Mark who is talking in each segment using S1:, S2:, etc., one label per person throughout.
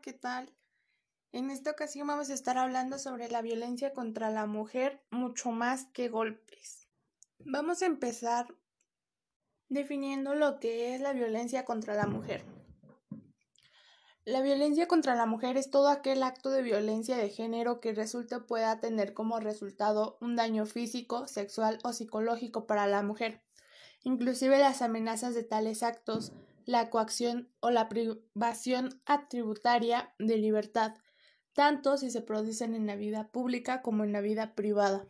S1: ¿qué tal? En esta ocasión vamos a estar hablando sobre la violencia contra la mujer mucho más que golpes. Vamos a empezar definiendo lo que es la violencia contra la mujer. La violencia contra la mujer es todo aquel acto de violencia de género que resulte pueda tener como resultado un daño físico, sexual o psicológico para la mujer. Inclusive las amenazas de tales actos, la coacción o la privación atributaria de libertad, tanto si se producen en la vida pública como en la vida privada.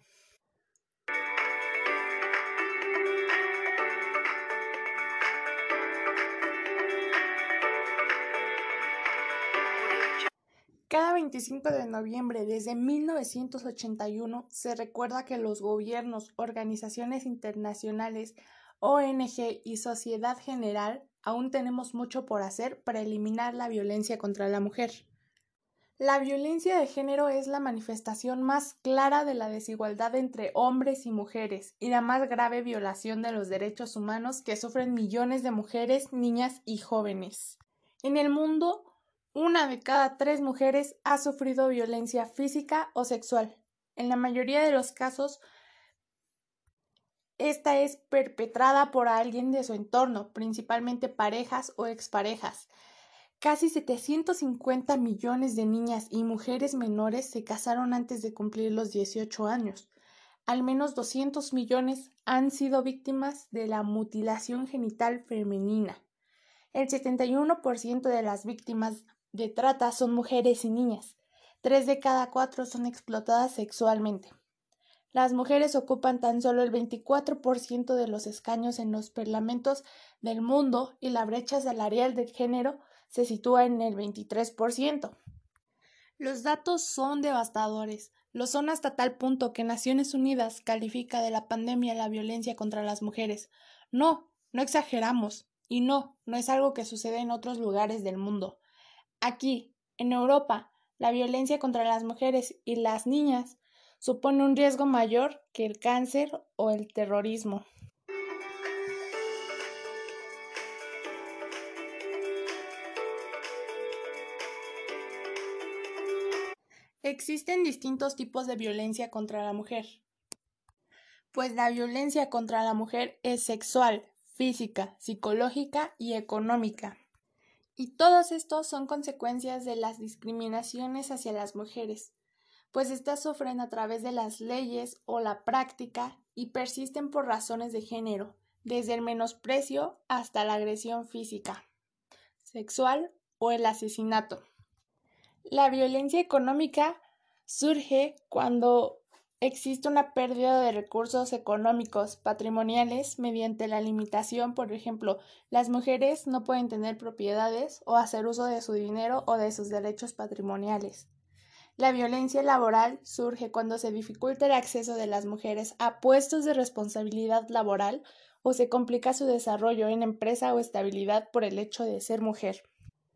S1: Cada 25 de noviembre desde 1981 se recuerda que los gobiernos, organizaciones internacionales, ONG y sociedad general aún tenemos mucho por hacer para eliminar la violencia contra la mujer. La violencia de género es la manifestación más clara de la desigualdad entre hombres y mujeres y la más grave violación de los derechos humanos que sufren millones de mujeres, niñas y jóvenes. En el mundo, una de cada tres mujeres ha sufrido violencia física o sexual. En la mayoría de los casos, esta es perpetrada por alguien de su entorno, principalmente parejas o exparejas. Casi 750 millones de niñas y mujeres menores se casaron antes de cumplir los 18 años. Al menos 200 millones han sido víctimas de la mutilación genital femenina. El 71% de las víctimas de trata son mujeres y niñas. Tres de cada cuatro son explotadas sexualmente. Las mujeres ocupan tan solo el 24% de los escaños en los parlamentos del mundo y la brecha salarial de género se sitúa en el 23%. Los datos son devastadores. Lo son hasta tal punto que Naciones Unidas califica de la pandemia la violencia contra las mujeres. No, no exageramos. Y no, no es algo que sucede en otros lugares del mundo. Aquí, en Europa, la violencia contra las mujeres y las niñas supone un riesgo mayor que el cáncer o el terrorismo. Existen distintos tipos de violencia contra la mujer, pues la violencia contra la mujer es sexual, física, psicológica y económica. Y todos estos son consecuencias de las discriminaciones hacia las mujeres, pues éstas sufren a través de las leyes o la práctica y persisten por razones de género, desde el menosprecio hasta la agresión física, sexual o el asesinato. La violencia económica surge cuando Existe una pérdida de recursos económicos patrimoniales mediante la limitación, por ejemplo, las mujeres no pueden tener propiedades o hacer uso de su dinero o de sus derechos patrimoniales. La violencia laboral surge cuando se dificulta el acceso de las mujeres a puestos de responsabilidad laboral o se complica su desarrollo en empresa o estabilidad por el hecho de ser mujer.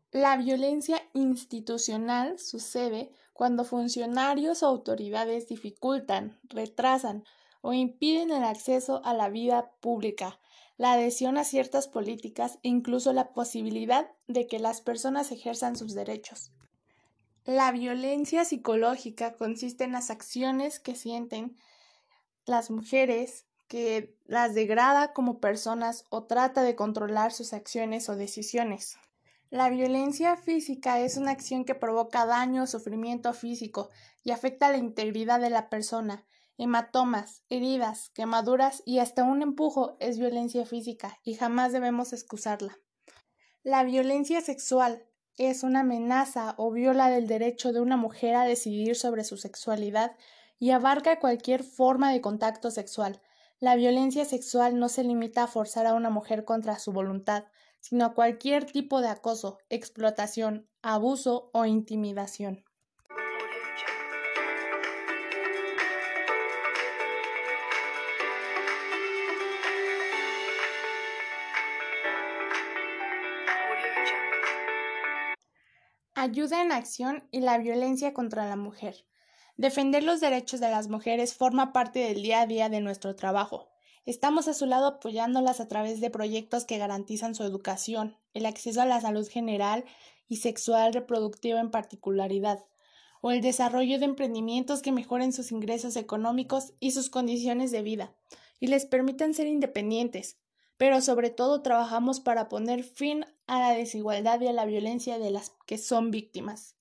S1: La violencia institucional sucede cuando funcionarios o autoridades dificultan, retrasan o impiden el acceso a la vida pública, la adhesión a ciertas políticas e incluso la posibilidad de que las personas ejerzan sus derechos. La violencia psicológica consiste en las acciones que sienten las mujeres que las degrada como personas o trata de controlar sus acciones o decisiones. La violencia física es una acción que provoca daño o sufrimiento físico y afecta la integridad de la persona. Hematomas, heridas, quemaduras y hasta un empujo es violencia física y jamás debemos excusarla. La violencia sexual es una amenaza o viola del derecho de una mujer a decidir sobre su sexualidad y abarca cualquier forma de contacto sexual. La violencia sexual no se limita a forzar a una mujer contra su voluntad, sino a cualquier tipo de acoso, explotación, abuso o intimidación. Ayuda en acción y la violencia contra la mujer. Defender los derechos de las mujeres forma parte del día a día de nuestro trabajo. Estamos a su lado apoyándolas a través de proyectos que garantizan su educación, el acceso a la salud general y sexual reproductiva en particularidad, o el desarrollo de emprendimientos que mejoren sus ingresos económicos y sus condiciones de vida, y les permitan ser independientes, pero sobre todo trabajamos para poner fin a la desigualdad y a la violencia de las que son víctimas.